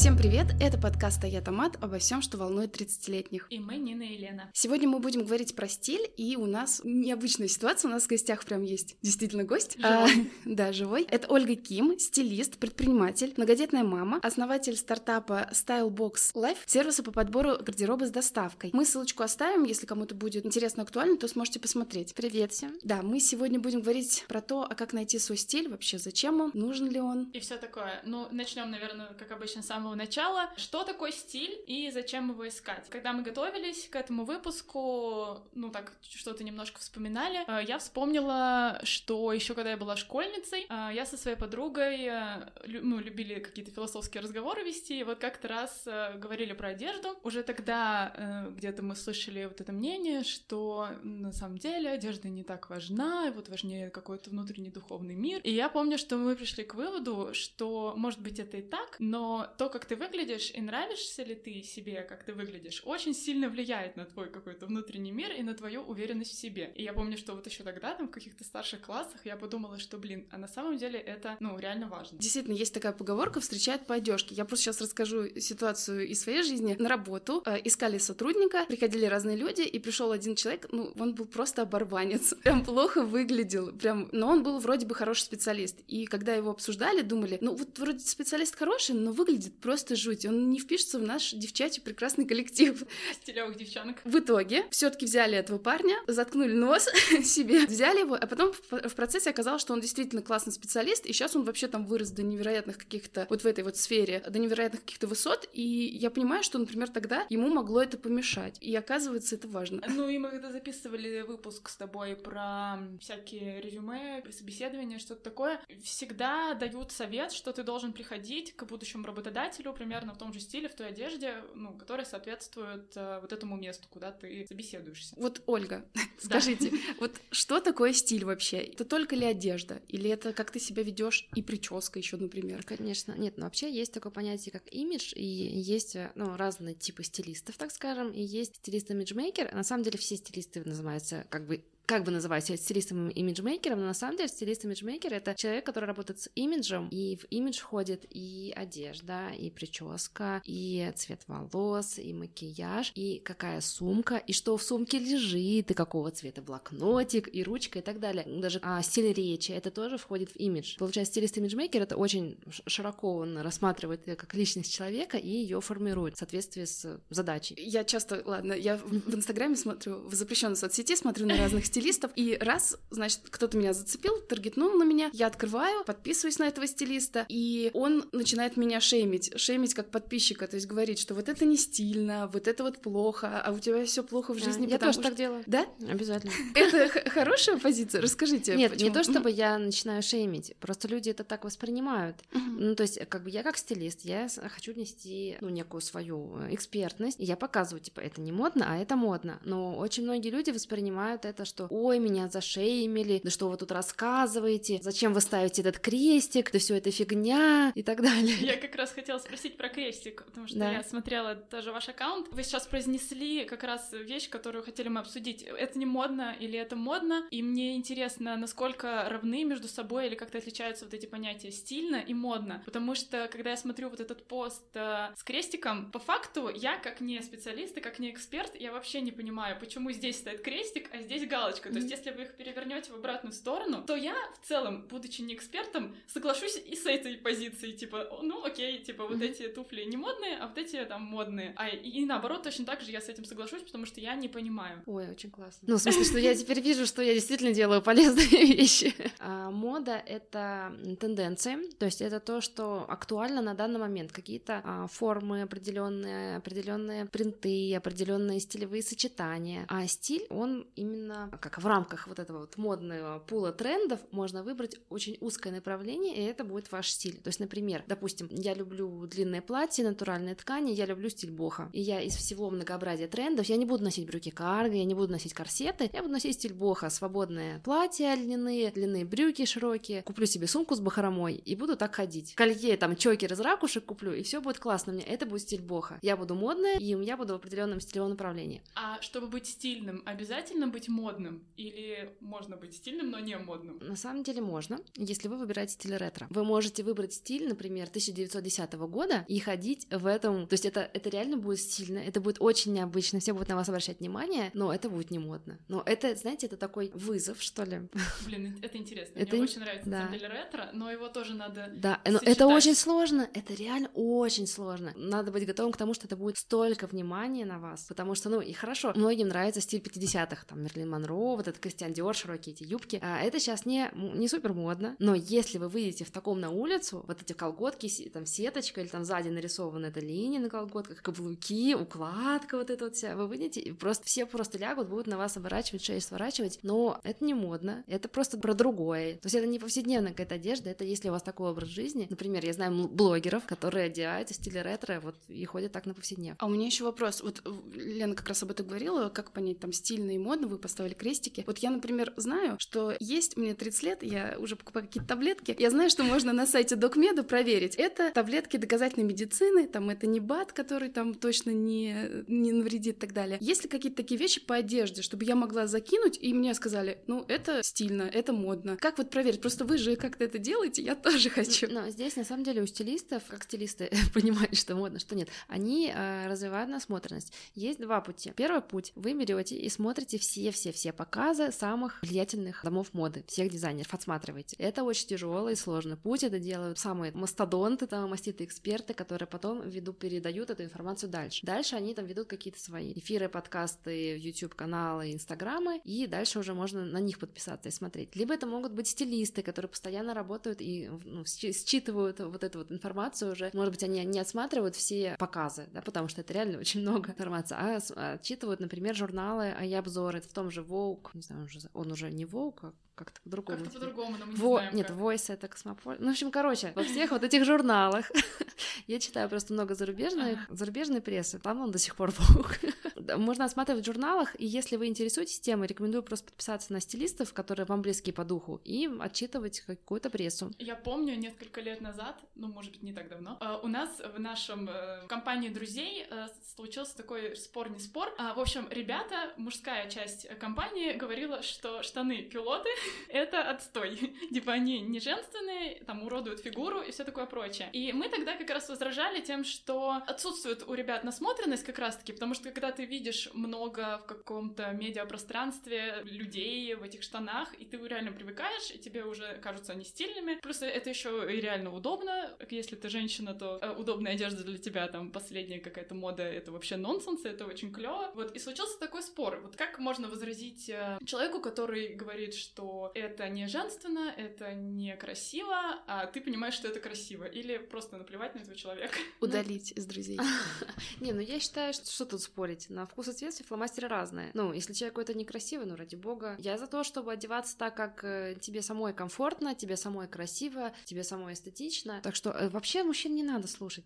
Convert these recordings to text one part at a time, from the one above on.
Всем привет! Это подкаст «Я томат» обо всем, что волнует 30-летних. И мы, Нина и Лена. Сегодня мы будем говорить про стиль, и у нас необычная ситуация. У нас в гостях прям есть действительно гость. А, да, живой. Это Ольга Ким, стилист, предприниматель, многодетная мама, основатель стартапа Stylebox Life, сервиса по подбору гардероба с доставкой. Мы ссылочку оставим, если кому-то будет интересно, актуально, то сможете посмотреть. Привет всем. Да, мы сегодня будем говорить про то, а как найти свой стиль, вообще зачем он, нужен ли он. И все такое. Ну, начнем, наверное, как обычно, с самого начала. Что такое стиль и зачем его искать? Когда мы готовились к этому выпуску, ну так что-то немножко вспоминали, э, я вспомнила, что еще когда я была школьницей, э, я со своей подругой, э, ну, любили какие-то философские разговоры вести, и вот как-то раз говорили про одежду. Уже тогда где-то мы слышали вот это мнение, что на самом деле одежда не так важна, и вот важнее какой-то внутренний духовный мир. И я помню, что мы пришли к выводу, что, может быть, это и так, но то, как ты выглядишь и нравишься ли ты себе, как ты выглядишь, очень сильно влияет на твой какой-то внутренний мир и на твою уверенность в себе. И я помню, что вот еще тогда, там, в каких-то старших классах, я подумала, что, блин, а на самом деле это, ну, реально важно. Действительно, есть такая поговорка «встречают по одежке». Я просто сейчас расскажу ситуацию из своей жизни. На работу э, искали сотрудника, приходили разные люди, и пришел один человек, ну, он был просто оборванец. Прям плохо выглядел, прям, но он был вроде бы хороший специалист. И когда его обсуждали, думали, ну, вот вроде специалист хороший, но выглядит просто жуть. Он не впишется в наш девчачий прекрасный коллектив. Стилевых девчонок. В итоге все-таки взяли этого парня, заткнули нос себе, взяли его, а потом в процессе оказалось, что он действительно классный специалист, и сейчас он вообще там вырос до невероятных каких-то, вот в этой вот сфере, до невероятных каких-то высот, и я понимаю, что, например, тогда ему могло это помешать, и оказывается, это важно. Ну и мы когда записывали выпуск с тобой про всякие резюме, собеседования, что-то такое, всегда дают совет, что ты должен приходить к будущему работодателю примерно в том же стиле, в той одежде, ну, которая соответствует э, вот этому месту, куда ты собеседуешься. Вот, Ольга, скажите, вот что такое стиль вообще? Это только ли одежда? Или это как ты себя ведешь и прическа еще, например? Конечно. Нет, но вообще есть такое понятие, как имидж, и есть э, ну, разные типы стилистов, так скажем, и есть стилист-имиджмейкер. На самом деле все стилисты называются как бы как бы называть себя стилистом имиджмейкером, но на самом деле стилист имиджмейкер это человек, который работает с имиджем, и в имидж входит и одежда, и прическа, и цвет волос, и макияж, и какая сумка, и что в сумке лежит, и какого цвета блокнотик, и ручка, и так далее. Даже а, стиль речи, это тоже входит в имидж. Получается, стилист имиджмейкер это очень широко он рассматривает как личность человека и ее формирует в соответствии с задачей. Я часто, ладно, я в Инстаграме смотрю, в запрещенной соцсети смотрю на разных стилистов, стилистов, и раз, значит, кто-то меня зацепил, таргетнул на меня, я открываю, подписываюсь на этого стилиста, и он начинает меня шеймить, шеймить как подписчика, то есть говорить, что вот это не стильно, вот это вот плохо, а у тебя все плохо в жизни. А, я тоже что... так делаю. Да? Обязательно. Это хорошая позиция, расскажите. Нет, не то чтобы я начинаю шеймить, просто люди это так воспринимают. Ну, то есть, как бы я как стилист, я хочу нести, ну, некую свою э, экспертность, и я показываю, типа, это не модно, а это модно. Но очень многие люди воспринимают это, что ой, меня зашеймили, да что вы тут рассказываете, зачем вы ставите этот крестик, да все это фигня и так далее. Я как раз хотела спросить про крестик, потому что да. я смотрела тоже ваш аккаунт. Вы сейчас произнесли как раз вещь, которую хотели мы обсудить. Это не модно или это модно? И мне интересно, насколько равны между собой или как-то отличаются вот эти понятия стильно и модно. Потому что, когда я смотрю вот этот пост э, с крестиком, по факту я как не специалист и как не эксперт, я вообще не понимаю, почему здесь стоит крестик, а здесь галочка. То есть, если вы их перевернете в обратную сторону, то я в целом, будучи не экспертом, соглашусь и с этой позиции, типа, ну окей, типа, вот эти туфли не модные, а вот эти там модные. А и, и наоборот, точно так же я с этим соглашусь, потому что я не понимаю. Ой, очень классно. Ну, в смысле, что я теперь вижу, что я действительно делаю полезные вещи. А, мода — это тенденции, то есть это то, что актуально на данный момент. Какие-то а, формы определенные, определенные принты, определенные стилевые сочетания. А стиль, он именно как в рамках вот этого вот модного пула трендов можно выбрать очень узкое направление, и это будет ваш стиль. То есть, например, допустим, я люблю длинное платье, натуральные ткани, я люблю стиль боха. И я из всего многообразия трендов, я не буду носить брюки карго, я не буду носить корсеты, я буду носить стиль боха, свободное платье льняные, длинные брюки широкие, куплю себе сумку с бахромой и буду так ходить. Колье, там, чокер из ракушек куплю, и все будет классно меня. Это будет стиль боха. Я буду модная, и я буду в определенном стилевом направлении. А чтобы быть стильным, обязательно быть модным? Модным? Или можно быть стильным, но не модным? На самом деле можно, если вы выбираете стиль ретро. Вы можете выбрать стиль, например, 1910 года и ходить в этом... То есть это, это реально будет стильно, это будет очень необычно, все будут на вас обращать внимание, но это будет не модно. Но это, знаете, это такой вызов, что ли. Блин, это интересно. Это Мне очень нравится, да. деле, ретро, но его тоже надо Да, но это очень сложно, это реально очень сложно. Надо быть готовым к тому, что это будет столько внимания на вас, потому что, ну, и хорошо, многим нравится стиль 50-х, там, Мерлин Монро, вот этот Кристиан Диор, широкие эти юбки. А это сейчас не, не супер модно, но если вы выйдете в таком на улицу, вот эти колготки, там, сеточка или там сзади нарисована эта линия на колготках, каблуки, укладка вот эта вот вся, вы выйдете, и просто все просто лягут, будут на вас оборачивать, шею сворачивать, но это не модно, это просто про другое. То есть это не повседневная какая-то одежда, это если у вас такой образ жизни. Например, я знаю блогеров, которые одеваются в стиле ретро, вот, и ходят так на повседневно. А у меня еще вопрос. Вот Лена как раз об этом говорила, как понять там стильно и модно, вы поставили крестики. Вот я, например, знаю, что есть, мне 30 лет, я уже покупаю какие-то таблетки, я знаю, что можно на сайте Докмеда проверить. Это таблетки доказательной медицины, там это не БАД, который там точно не, не навредит и так далее. Есть ли какие-то такие вещи по одежде, чтобы я могла закинуть, и мне сказали, ну, это стильно, это модно. Как вот проверить? Просто вы же как-то это делаете, я тоже хочу. Но здесь, на самом деле, у стилистов, как стилисты понимают, что модно, что нет, они э, развивают насмотренность. Есть два пути. Первый путь. Вы берете и смотрите все-все-все показы самых влиятельных домов моды, всех дизайнеров, отсматриваете. Это очень тяжелый и сложный путь. Это делают самые мастодонты, там, маститые эксперты, которые потом ведут, передают эту информацию дальше. Дальше они там ведут какие-то свои эфиры, подкасты, YouTube-каналы, инстаграмы, и дальше уже можно на них подписаться и смотреть. Либо это могут быть стилисты, которые постоянно работают и ну, считывают вот эту вот информацию уже. Может быть, они не отсматривают все показы, да, потому что это реально очень много информации, а отчитывают, например, журналы и обзоры в том же Vogue, не знаю, он уже не Vogue, а как-то по-другому. Как-то по-другому, но мы не Во... знаем. Нет, как. Voice это космополь. Ну, в общем, короче, во всех вот этих журналах я читаю просто много зарубежных, зарубежной прессы, там он до сих пор Vogue. Можно осматривать в журналах, и если вы интересуетесь темой, рекомендую просто подписаться на стилистов, которые вам близки по духу, и отчитывать какую-то прессу. Я помню несколько лет назад, ну, может быть, не так давно, э, у нас в нашем э, компании друзей э, случился такой спор, не спор. А, в общем, ребята, мужская часть компании говорила, что штаны пилоты это отстой. типа они не женственные, там уродуют фигуру и все такое прочее. И мы тогда как раз возражали тем, что отсутствует у ребят насмотренность как раз-таки, потому что когда ты видишь много в каком-то медиапространстве людей в этих штанах, и ты реально привыкаешь, и тебе уже кажутся они стильными. Плюс это еще и реально удобно. Если ты женщина, то э, удобная одежда для тебя, там, последняя какая-то мода, это вообще нонсенс, это очень клево. Вот, и случился такой спор. Вот как можно возразить э, человеку, который говорит, что это не женственно, это не красиво, а ты понимаешь, что это красиво, или просто наплевать на этого человека. Удалить из друзей. Не, ну я считаю, что тут спорить. На вкус и цвет фломастеры разные. Ну, если человеку это некрасиво, ну, ради бога. Я за то, чтобы одеваться так, как э, тебе самой комфортно, тебе самой красиво, тебе самой эстетично. Так что э, вообще мужчин не надо слушать.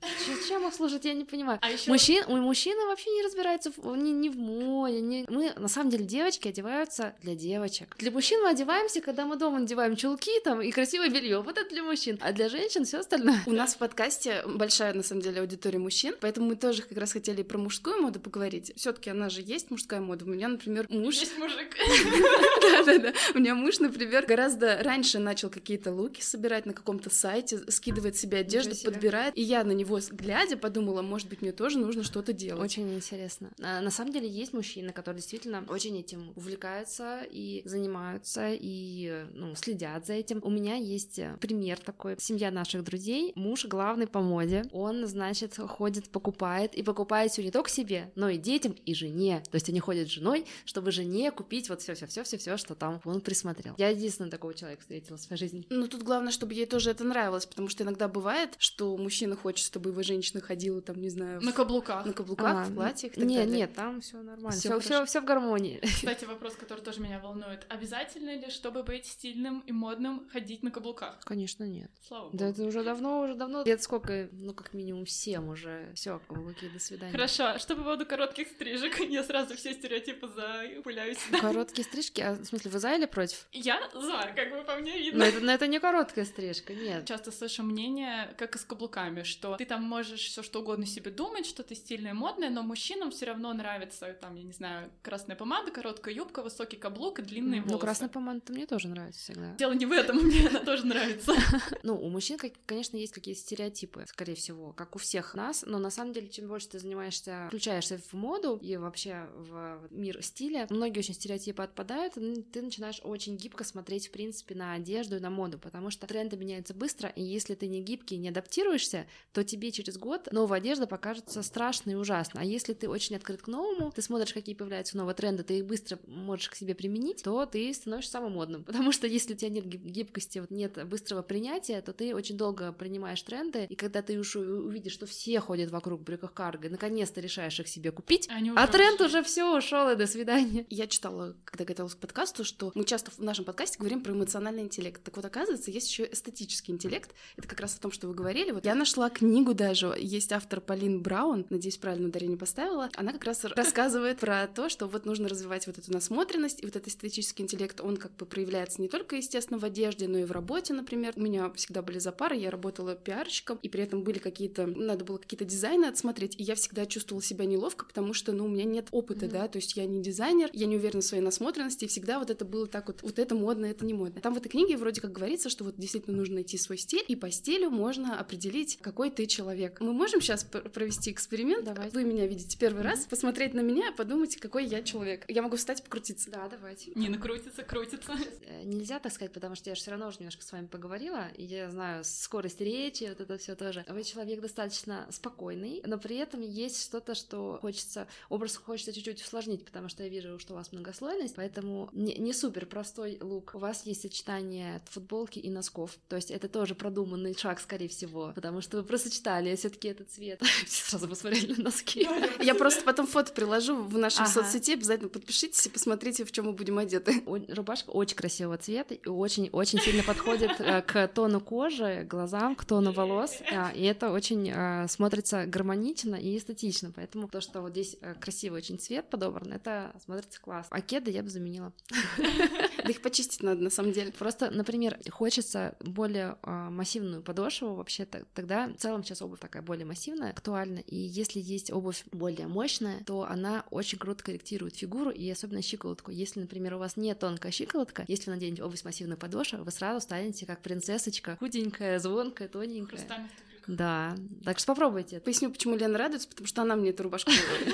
Чем их слушать, я не понимаю. А еще... Мужчин, мужчины вообще не разбираются в, ни, ни в моде. Ни... Мы, на самом деле, девочки одеваются для девочек. Для мужчин мы одеваем одеваемся, когда мы дома надеваем чулки там и красивое белье. Вот это для мужчин. А для женщин все остальное. У нас в подкасте большая, на самом деле, аудитория мужчин, поэтому мы тоже как раз хотели про мужскую моду поговорить. Все-таки она же есть мужская мода. У меня, например, муж... Есть мужик. Да-да-да. У меня муж, например, гораздо раньше начал какие-то луки собирать на каком-то сайте, скидывает себе одежду, подбирает. И я на него, глядя, подумала, может быть, мне тоже нужно что-то делать. Очень интересно. А, на самом деле есть мужчины, которые действительно очень этим увлекаются и занимаются, и ну, следят за этим. У меня есть э, пример такой. Семья наших друзей, муж главный по моде. Он, значит, ходит, покупает, и покупает все не только себе, но и детям, и жене. То есть они ходят с женой, чтобы жене купить вот все, все, все, все, все, что там он присмотрел. Я единственный такого человека встретила в своей жизни. Ну тут главное, чтобы ей тоже это нравилось, потому что иногда бывает, что мужчина хочет, чтобы его женщина ходила там, не знаю, на каблуках, на каблуках, а, в платьях. Нет, нет, там все нормально, все, все, все в гармонии. Кстати, вопрос, который тоже меня волнует: обязательно ли чтобы быть стильным и модным, ходить на каблуках? Конечно, нет. Слава богу. Да это уже давно, уже давно. Лет сколько, ну, как минимум всем уже. Все, каблуки, до свидания. Хорошо, а что по поводу коротких стрижек? Я сразу все стереотипы запыляю сюда. Короткие стрижки? А, в смысле, вы за или против? Я за, как бы по мне Но видно. это, но это не короткая стрижка, нет. Часто слышу мнение, как и с каблуками, что ты там можешь все что угодно себе думать, что ты стильная модная, но мужчинам все равно нравится, там, я не знаю, красная помада, короткая юбка, высокий каблук и длинные волосы. Ну, красная помада мне тоже нравится всегда. Дело не в этом, мне она тоже нравится. Ну, у мужчин, конечно, есть какие-то стереотипы, скорее всего, как у всех нас, но на самом деле, чем больше ты занимаешься, включаешься в моду и вообще в мир стиля, многие очень стереотипы отпадают, и ты начинаешь очень гибко смотреть, в принципе, на одежду и на моду, потому что тренды меняются быстро, и если ты не гибкий, не адаптируешься, то тебе через год новая одежда покажется страшной и ужасной. А если ты очень открыт к новому, ты смотришь, какие появляются новые тренды, ты их быстро можешь к себе применить, то ты становишься самым модным. Потому что если у тебя нет гиб- гибкости, вот нет быстрого принятия, то ты очень долго принимаешь тренды, и когда ты уже увидишь, что все ходят вокруг брюках карго, наконец-то решаешь их себе купить, Они а уже тренд ушли. уже все ушел и до свидания. Я читала, когда готовилась к подкасту, что мы часто в нашем подкасте говорим про эмоциональный интеллект. Так вот, оказывается, есть еще эстетический интеллект. Это как раз о том, что вы говорили. Вот я нашла книгу даже. Есть автор Полин Браун, надеюсь, правильно ударение поставила. Она как раз рассказывает про то, что вот нужно развивать вот эту насмотренность, и вот этот эстетический интеллект, он как бы проявляется не только, естественно, в одежде, но и в работе, например. У меня всегда были запары, я работала пиарщиком, и при этом были какие-то, надо было какие-то дизайны отсмотреть, и я всегда чувствовала себя неловко, потому что, ну, у меня нет опыта, Мгм. да, то есть я не дизайнер, я не уверена в своей насмотренности, и всегда вот это было так вот, вот это модно, это не модно. Там в этой книге вроде как говорится, что вот действительно нужно найти свой стиль, и по стилю можно определить, какой ты человек. Мы можем сейчас провести эксперимент? Давайте. Вы меня видите первый раз, посмотреть на меня и подумать, какой я человек. Я могу встать и покрутиться. Да, давайте. Нина крутится, крутится. Э, Нельзя так сказать, потому что я же все равно уже немножко с вами поговорила, и я знаю скорость речи, вот это все тоже. Вы человек достаточно спокойный, но при этом есть что-то, что хочется, образ хочется чуть-чуть усложнить, потому что я вижу, что у вас многослойность, поэтому не, не супер простой лук. У вас есть сочетание футболки и носков, то есть это тоже продуманный шаг, скорее всего, потому что вы просто читали все-таки этот цвет. Все сразу посмотрели на носки. Я просто потом фото приложу в нашей Ага. соцсети, обязательно подпишитесь и посмотрите, в чем мы будем одеты. Рубашка очень красивого цвета и очень-очень сильно подходит э, к тону кожи, глазам, к тону волос. а, И это очень э, смотрится гармонично и эстетично. Поэтому то, что вот здесь красивый очень цвет подобран, это смотрится классно. А кеды я бы заменила. Да их почистить надо, на самом деле. Просто, например, хочется более э, массивную подошву вообще то- тогда в целом сейчас обувь такая более массивная, актуальна. И если есть обувь более мощная, то она очень круто корректирует фигуру и особенно щиколотку. Если, например, у вас не тонкая щиколотка, если вы наденете обувь с массивной подошвой, вы сразу станете как принцессочка, худенькая, звонкая, тоненькая. Хрустальных Да, так что попробуйте. Поясню, почему Лена радуется, потому что она мне эту рубашку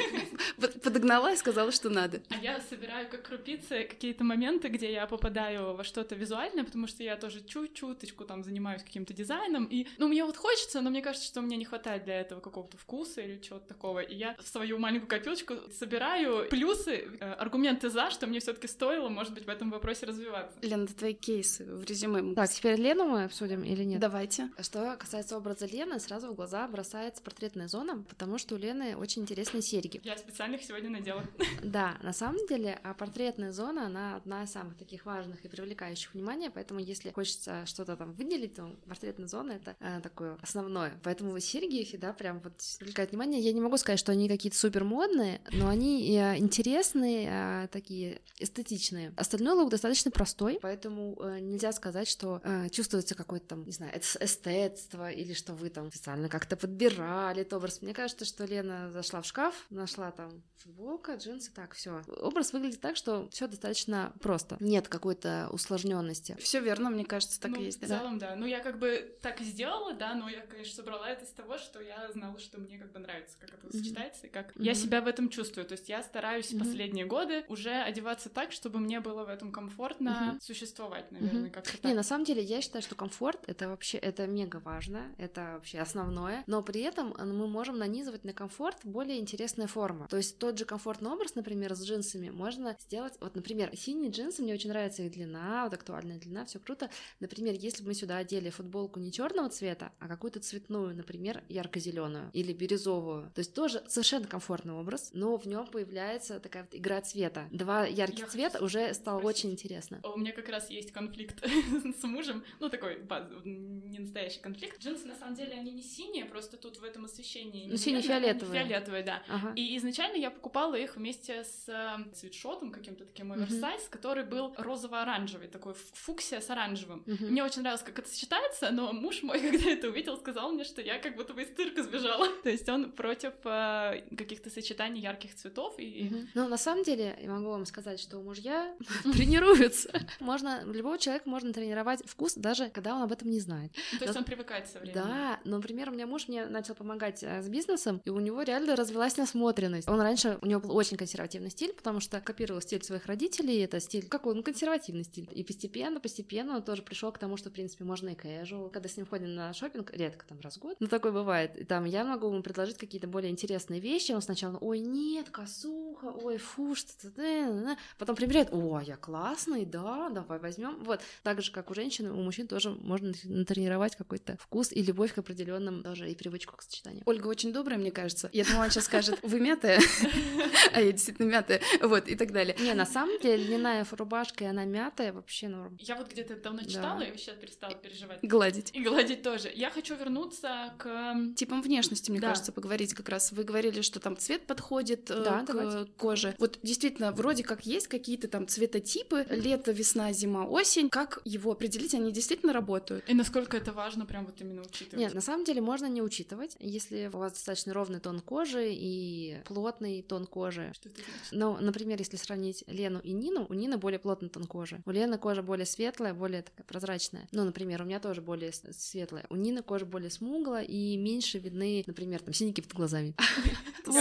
под- подогнала и сказала, что надо. А я собираю как крупицы какие-то моменты, где я попадаю во что-то визуальное, потому что я тоже чуть-чуточку там занимаюсь каким-то дизайном, и, ну, мне вот хочется, но мне кажется, что мне не хватает для этого какого-то вкуса или чего-то такого, и я в свою маленькую копилочку собираю плюсы, э, аргументы за, что мне все таки стоило, может быть, в этом вопросе развиваться. Лена, это твои кейсы в резюме. Так, теперь Лену мы обсудим или нет? Давайте. Что касается образа Лены, сразу в глаза бросается портретная зона, потому что у Лены очень интересные серьги. Я специально их сегодня надела. Да, на самом деле а портретная зона, она одна из самых таких важных и привлекающих внимание, поэтому если хочется что-то там выделить, то портретная зона — это э, такое основное. Поэтому серьги всегда прям вот привлекают внимание. Я не могу сказать, что они какие-то супер модные, но они э, интересные, э, такие эстетичные. Остальной лук достаточно простой, поэтому э, нельзя сказать, что э, чувствуется какое-то там, не знаю, эс- эстетство или что вы там специально как-то подбирали этот образ. Мне кажется, что Лена зашла в шкаф, нашла там футболка, джинсы, так, все. Образ выглядит так, что все достаточно просто. Нет какой-то усложненности. Все верно, мне кажется, так ну, и есть. В да. целом, да. Ну, я как бы так и сделала, да, но я, конечно, собрала это из того, что я знала, что мне как бы нравится, как это Мгм. сочетается, и как я Мгм. себя в этом чувствую. То есть я стараюсь Мгм. последние годы уже одеваться так, чтобы мне было в этом комфортно Мгм. существовать, наверное, Мгм. как-то так. Не, на самом деле, я считаю, что комфорт это вообще это мега важно. Это вообще основное, но при этом э, мы можем нанизывать на комфорт более интересная форма. То есть тот же комфортный образ, например, с джинсами можно сделать, вот, например, синие джинсы, мне очень нравится их длина, вот актуальная длина, все круто. Например, если бы мы сюда одели футболку не черного цвета, а какую-то цветную, например, ярко-зеленую или бирюзовую, то есть тоже совершенно комфортный образ, но в нем появляется такая вот игра цвета. Два ярких Я цвета хочу уже стало спросить. очень интересно. У меня как раз есть конфликт с мужем, ну такой не настоящий конфликт. Джинсы на самом деле они не синие, просто тут в этом освещении. Ну, не сине-фиолетовые. Фиолетовые, да. Ага. И изначально я покупала их вместе с э, свитшотом каким-то таким оверсайз, который был розово-оранжевый, такой фуксия с оранжевым. Мгм. Мне очень нравилось, как это сочетается, но муж мой, когда это увидел, сказал мне, что я как будто бы из цирка сбежала. То есть он против э, каких-то сочетаний ярких цветов и... Ну, на самом деле, я могу вам сказать, что мужья тренируются. Можно, любого человека можно тренировать вкус, даже когда он об этом не знает. Ну, То есть он привыкает со временем. Да, но, например, у меня муж мне начал помогать э, с бизнесом, и у него реально развилась насмотренность. Он раньше, у него был очень консервативный стиль, потому что копировал стиль своих родителей, это стиль, какой, ну, консервативный стиль. И постепенно, постепенно он тоже пришел к тому, что, в принципе, можно и casual. Когда с ним ходим на шопинг, редко там раз в год, но такое бывает. И там я могу ему предложить какие-то более интересные вещи, он сначала, ой, нет, косуха, ой, фу, что-то, да, да, да». потом примеряет, о, я классный, да, давай возьмем. Вот, так же, как у женщин, у мужчин тоже можно натренировать какой-то вкус и любовь к определенным тоже и привычку к сочетанию. Ольга очень добрая, мне кажется. Я думала, она сейчас скажет, вы мятая, а я действительно мятая, вот, и так далее. Не, на самом деле льняная рубашка, и она мятая, вообще норм. Я вот где-то давно Да. читала и вообще перестала переживать. Гладить. И гладить тоже. Я хочу вернуться к... м, Типом внешности, мне Да. кажется, поговорить как раз. Вы говорили, что там цвет подходит э, Да, к давайте. коже. Вот действительно, вроде как есть какие-то там цветотипы, лето, весна, зима, осень. Как его определить? Они действительно работают? И насколько это важно прям вот именно учитывать. Нет, на самом деле можно не учитывать, если у вас достаточно ровный тон кожи и плотный тон кожи. Что это значит? Ну, например, если сравнить Лену и Нину, у Нины более плотный тон кожи. У Лены кожа более светлая, более такая прозрачная. Ну, например, у меня тоже более светлая. У Нины кожа более смуглая и меньше видны, например, там синяки под глазами.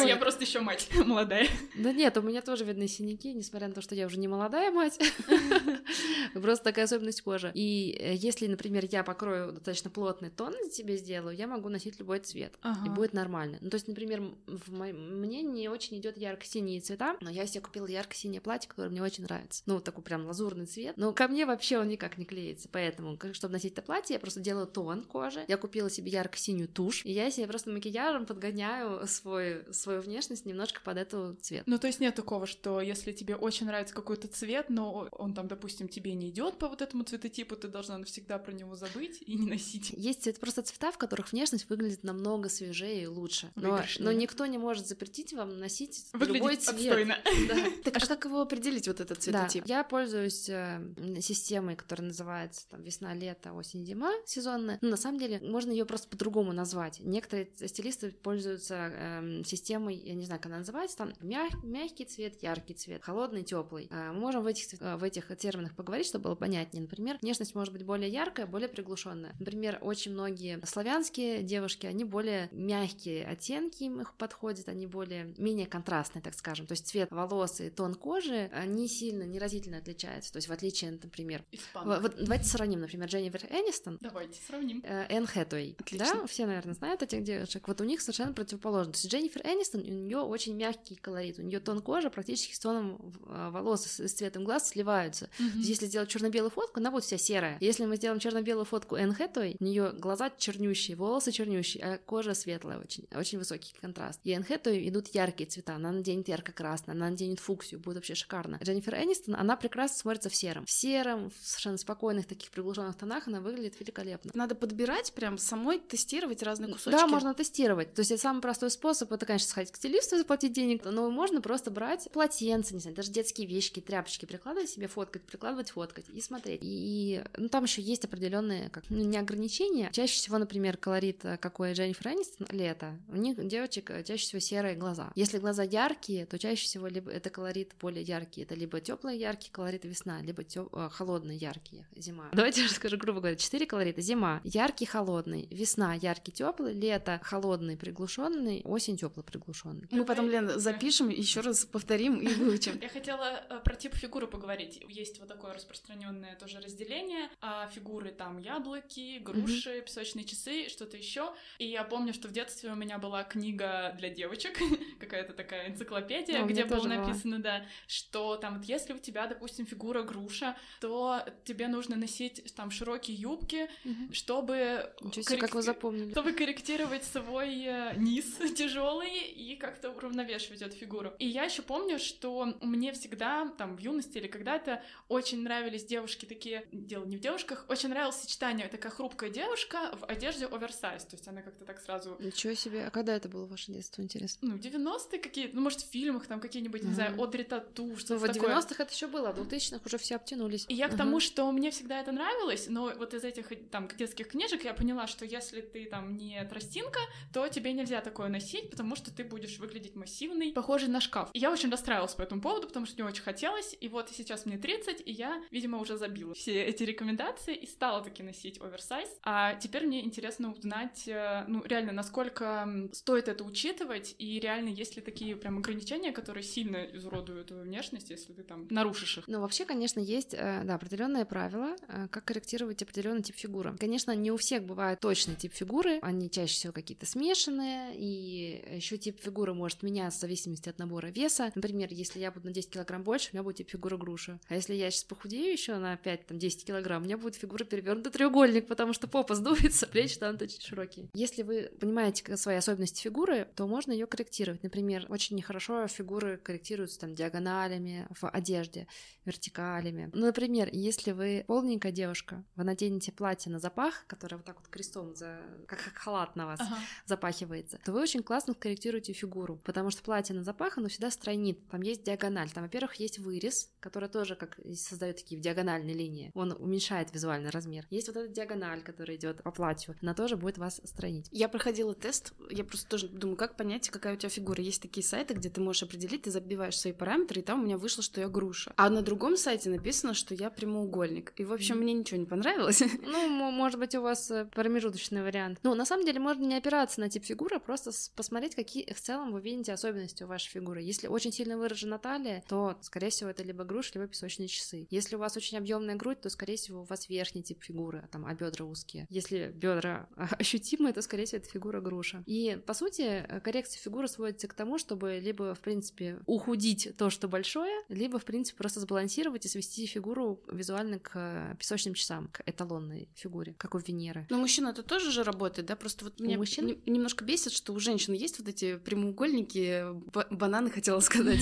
Я- просто еще мать молодая. Да нет, у меня тоже видны синяки, несмотря на то, что я уже не молодая мать. Просто такая особенность кожи. И э, если, например, я покрою достаточно плотный тон себе сделаю, я могу носить любой цвет. И будет нормально. Ну, то есть, например, мне не очень идет ярко-синие цвета, но я себе купила ярко-синее платье, которое мне очень нравится. Ну, такой прям лазурный цвет. Но ко мне вообще он никак не клеится. Поэтому, чтобы носить это платье, я просто делаю тон кожи. Я купила себе ярко-синюю тушь, и я себе просто макияжем подгоняю свой, свою внешность немножко под эту цвет. Ну, то есть нет такого, что если тебе очень нравится какой-то цвет, но он там, допустим, тебе не идет по вот этому цветотипу, ты должна навсегда про него забыть и не носить. Есть цвет- просто цвета, в которых внешность выглядит намного свежее и лучше. Но, Выигрышнее, но да? никто не может запретить вам носить Выглядит любой цвет. отстойно. Да. Так а как его определить, вот этот Да, цветотип? я пользуюсь э, системой, которая называется там весна, лето, осень, зима сезонная. Ну, на самом деле, можно ее просто по-другому назвать. Некоторые стилисты пользуются эм, системой, я не знаю, как она называется, там мяг- мягкий цвет, яркий цвет, холодный, теплый. мы можем в этих, э, в этих терминах поговорить, чтобы было понятнее. Например, внешность может быть более яркая, более приглушенная. Например, очень многие славянские девушки, они более мягкие оттенки им их подходят, они более менее контрастные, так скажем. То есть цвет волос и тон кожи они сильно, не разительно отличаются. То есть в отличие, например, Испанка. вот давайте сравним, например, Дженнифер Энистон Давайте сравним. э, Энн Хэтэуэй. Отлично. Да, все, наверное, знают этих девушек. Вот у них совершенно противоположно. То есть Дженнифер Энистон, у нее очень мягкий колорит. У нее тон кожи практически с тоном э, волос с цветом глаз сливаются. То есть Если сделать черно-белую фотку, она будет вся серая. Если мы сделаем черно-белую фотку Энн Хэтэуэй, у нее глаза чернющие, волосы чернющие, а кожа светлая очень, очень высокий контраст. И Энн Хэтэуэй идут яркие цвета, она наденет ярко-красный, она наденет фуксию, будет вообще шикарно. Дженнифер Энистон, она прекрасно смотрится в сером. В сером, в совершенно спокойных таких приглушенных тонах она выглядит великолепно. Надо подбирать прям самой, тестировать разные кусочки. Да, можно тестировать. То есть самый простой способ, это, конечно, сходить к стилисту и заплатить денег, но можно просто брать полотенце, не знаю, даже детские вещи, тряпочки, прикладывать себе, фоткать, прикладывать, фоткать и смотреть. И, ну, там еще есть определенные, как, ну, не ограничения. Чаще всего, например, колорит, э, какой Дженнифер Энистон, лето, у них девочек э, чаще всего серые глаза. Если глаза яркие, то чаще всего либо это колорит более яркий, это либо теплый яркий колорит весна, либо тё- э, холодный яркий зима. Давайте я расскажу, грубо говоря, четыре колорита. Зима яркий, холодный, весна яркий, теплый, лето холодный, приглушенный, осень теплый, приглушенный. Мы потом, Лен, запишем еще раз повторим и выучим. Я хотела э, про тип фигуры поговорить. Есть вот такое распространенное тоже разделение. А фигуры там яблоки, груши, песочные часы, что-то еще. И я помню, что в детстве у меня была книга для девочек, какая-то такая энциклопедия, где было написано, да, что там вот если у тебя, допустим, фигура груша, то тебе нужно носить там широкие юбки, чтобы как вы запомнили. Чтобы корректировать свой э, низ тяжелый и как-то уравновешивать эту фигуру. И я еще помню, что мне всегда там в юности или когда-то очень нравились девушки такие, дело не в девушках, очень нравилось сочетание такая хрупкая девушка в одежде оверсайз, то есть она как-то так сразу... Ничего себе, а когда это было ваше детство, интересно? Ну, 90-е какие ну, может, в фильмах там какие-нибудь, не знаю, Одри Тату, что-то ну, в 90-х это еще было, в 2000-х уже все обтянулись. И я к тому, что мне всегда это нравилось, но вот из этих там детских книжек я поняла, что если ты там не тростинка, то тебе нельзя такое носить, потому что ты будешь выглядеть массивный, похожий на шкаф. И я очень расстраивалась по этому поводу, потому что мне очень хотелось, и вот сейчас мне 30, и я, видимо, уже забила все эти рекомендации и стала таки носить оверсайз. А теперь мне интересно узнать, э, ну, реально, насколько стоит это учитывать, и реально есть ли такие прям ограничения, которые сильно изуродуют твою внешность, если ты там нарушишь их. Ну, вообще, конечно, есть, э, да, определенные правила, э, как корректировать определенный тип фигуры. Конечно, не у всех бывает точный тип фигуры, они чаще всего какие-то смешанные, и еще тип фигуры может меняться в зависимости от набора веса. Например, если я буду на 10 килограмм больше, у меня будет тип фигуры груша. А если я сейчас похудею еще на 5-10 килограмм, у меня будет фигура перевернутый треугольник, потому что попа сдуется, плечи станут очень широкие. Если вы понимаете свои особенности фигуры, то можно ее корректировать. Например, очень хорошо фигуры корректируются там диагоналями в одежде, вертикалями. Ну, например, если вы полненькая девушка, вы наденете платье на запах, которое вот так вот крестом, за... как, как халат на вас ага. запахивается, то вы очень классно корректируете фигуру, потому что платье на запах, оно всегда стройнит. Там есть диагональ, там, во-первых, есть вырез, который тоже как создает такие диагональные линии, он уменьшает визуальный размер. Есть вот эта диагональ, которая идет по платью, она тоже будет вас стройнить. Я проходила тест, я просто тоже думаю, как понять, какая у тебя фигура. Есть такие сайты, где ты можешь определить, ты забиваешь свои параметры, и там у меня вышло, что я груша. А на другом сайте написано, что я прямоугольник. И, в общем, mm. мне ничего не понравилось. Ну, может быть, у вас э, промежуточный вариант. Ну, на самом деле, можно не опираться на тип фигуры, а просто посмотреть, какие в целом вы видите особенности у вашей фигуры. Если очень сильно выражена талия, то, скорее всего, это либо груша, либо песочные часы. Если у вас очень объемная грудь, то, скорее всего, у вас верхний тип фигуры, там, а бедра узкие. Если бедра ощутимые, то, скорее всего, это фигура груша. И, по сути, э, коррекция фигуры сводится к тому, чтобы либо, в принципе, ухудить то, что большое, либо, в принципе, просто сбалансировать и свести фигуру визуально к песочным часам, к эталонной фигуре, как у Венеры. Но мужчина это тоже же работает, да? Просто вот меня мужчин? немножко бесит, что у женщин есть вот эти прямоугольники, бананы, хотела сказать,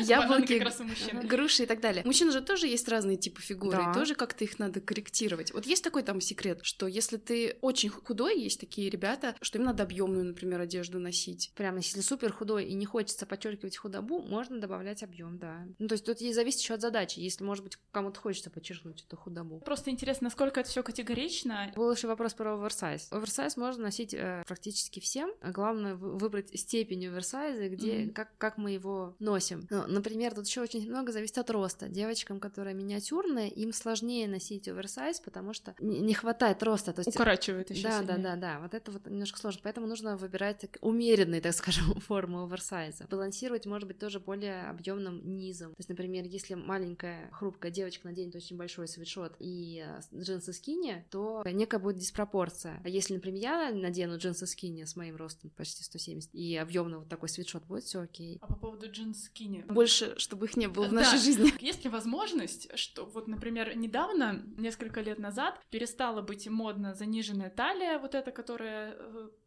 яблоки, груши и так далее. У мужчин же тоже есть разные типы фигуры, и тоже как-то их надо корректировать. Вот есть такой там секрет, что если ты очень худой, есть такие ребята, что им надо объемную, например, одежду носить. Прямо если супер худой и не хочется подчеркивать худобу, можно добавлять объем, да. Ну, то есть тут зависит еще от задачи. Если, может быть, кому-то хочется подчеркнуть эту худобу. Просто интересно, насколько это все категорично. Был еще вопрос про оверсайз. Оверсайз можно носить э, практически всем. Главное выбрать степень оверсайза, где mm-hmm. как, как мы его носим. Ну, например, тут еще очень много зависит от роста. Девочкам, которые миниатюрные, им сложнее носить оверсайз, потому что не, хватает роста. То есть... Укорачивает еще Да, да, да, да. Вот это вот немножко сложно. Поэтому нужно выбирать умеренные, так скажем, формы оверсайза. Балансировать, может быть, тоже более объемным низом. То есть, например, если маленькая хрупкая девочка наденет очень большой свитшот и э, джинсы скини, то некая будет диспропорция. А если, например, я надену джинсы скини с моим ростом почти 170 и объемный вот такой свитшот, будет все окей. А по поводу джинс скини? Больше, чтобы их не было в нашей да. жизни. Есть ли возможность, что вот, например, недавно, несколько лет назад, перестала быть модно заниженная талия, вот эта, которая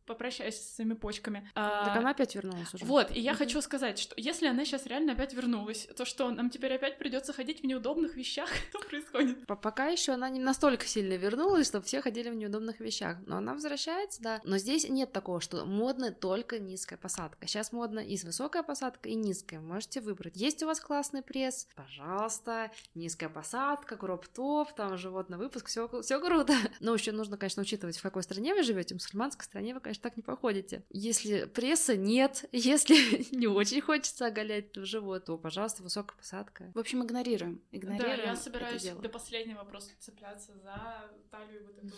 э, попрощаюсь с своими почками. Так а, она опять вернулась уже. Вот, и я хочу сказать, что если она сейчас реально опять вернулась, то что нам теперь опять придется ходить в неудобных вещах? Что происходит? Пока еще она не настолько сильно вернулась, чтобы все ходили в неудобных вещах. Но она возвращается, да. Но здесь нет такого, что модно только низкая посадка. Сейчас модно и с высокой посадкой, и низкая. Можете выбрать. Есть у вас классный пресс? Пожалуйста. Низкая посадка, кроп-топ, там животный выпуск, все, все круто. Но еще нужно, конечно, учитывать, в какой стране вы живете. В мусульманской стране вы, конечно, конечно, так не походите. Если пресса нет, если не очень хочется оголять в живот, то, пожалуйста, высокая посадка. В общем, игнорируем. игнорируем да, я собираюсь до последнего просто цепляться за талию вот эту